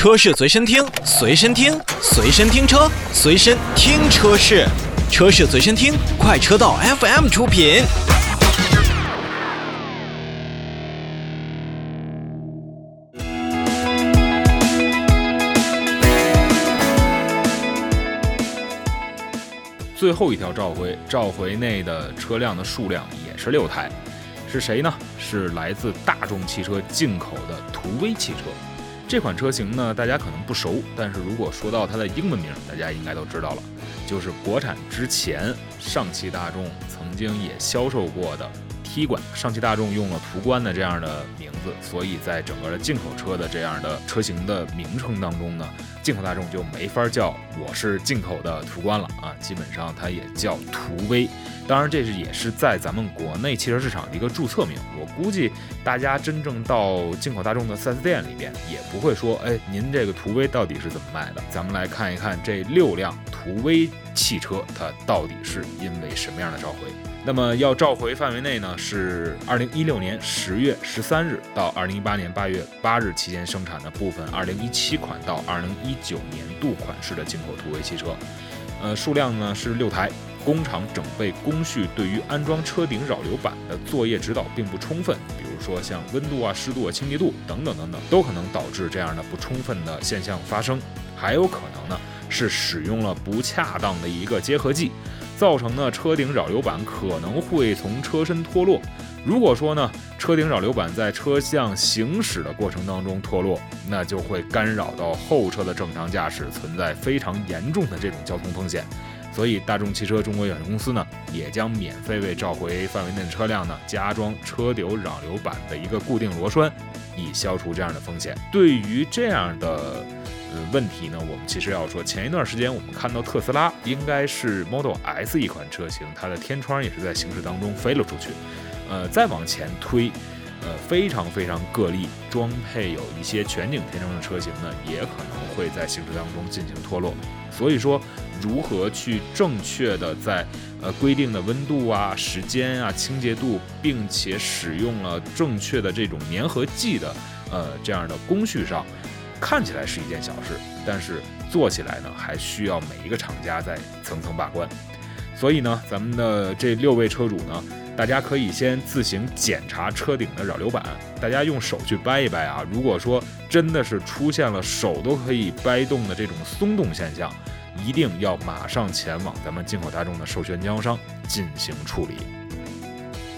车市随身听，随身听，随身听车，随身听车市，车市随身听，快车道 FM 出品。最后一条召回，召回内的车辆的数量也是六台，是谁呢？是来自大众汽车进口的途威汽车。这款车型呢，大家可能不熟，但是如果说到它的英文名，大家应该都知道了，就是国产之前上汽大众曾经也销售过的 T 冠。上汽大众用了途观的这样的名字，所以在整个的进口车的这样的车型的名称当中呢。进口大众就没法叫我是进口的途观了啊，基本上它也叫途威。当然，这是也是在咱们国内汽车市场的一个注册名。我估计大家真正到进口大众的 4S 店里边，也不会说，哎，您这个途威到底是怎么卖的？咱们来看一看这六辆途威汽车，它到底是因为什么样的召回？那么要召回范围内呢，是二零一六年十月十三日到二零一八年八月八日期间生产的部分二零一七款到二零一九年度款式的进口途威汽车，呃，数量呢是六台。工厂整备工序对于安装车顶扰流板的作业指导并不充分，比如说像温度啊、湿度啊、清洁度等等等等，都可能导致这样的不充分的现象发生。还有可能呢是使用了不恰当的一个结合剂。造成呢，车顶扰流板可能会从车身脱落。如果说呢，车顶扰流板在车辆行驶的过程当中脱落，那就会干扰到后车的正常驾驶，存在非常严重的这种交通风险。所以，大众汽车中国有限公司呢，也将免费为召回范围内的车辆呢加装车顶扰流板的一个固定螺栓，以消除这样的风险。对于这样的。问题呢？我们其实要说，前一段时间我们看到特斯拉应该是 Model S 一款车型，它的天窗也是在行驶当中飞了出去。呃，再往前推，呃，非常非常个例，装配有一些全景天窗的车型呢，也可能会在行驶当中进行脱落。所以说，如何去正确的在呃规定的温度啊、时间啊、清洁度，并且使用了正确的这种粘合剂的呃这样的工序上。看起来是一件小事，但是做起来呢，还需要每一个厂家在层层把关。所以呢，咱们的这六位车主呢，大家可以先自行检查车顶的扰流板，大家用手去掰一掰啊。如果说真的是出现了手都可以掰动的这种松动现象，一定要马上前往咱们进口大众的授权经销商进行处理。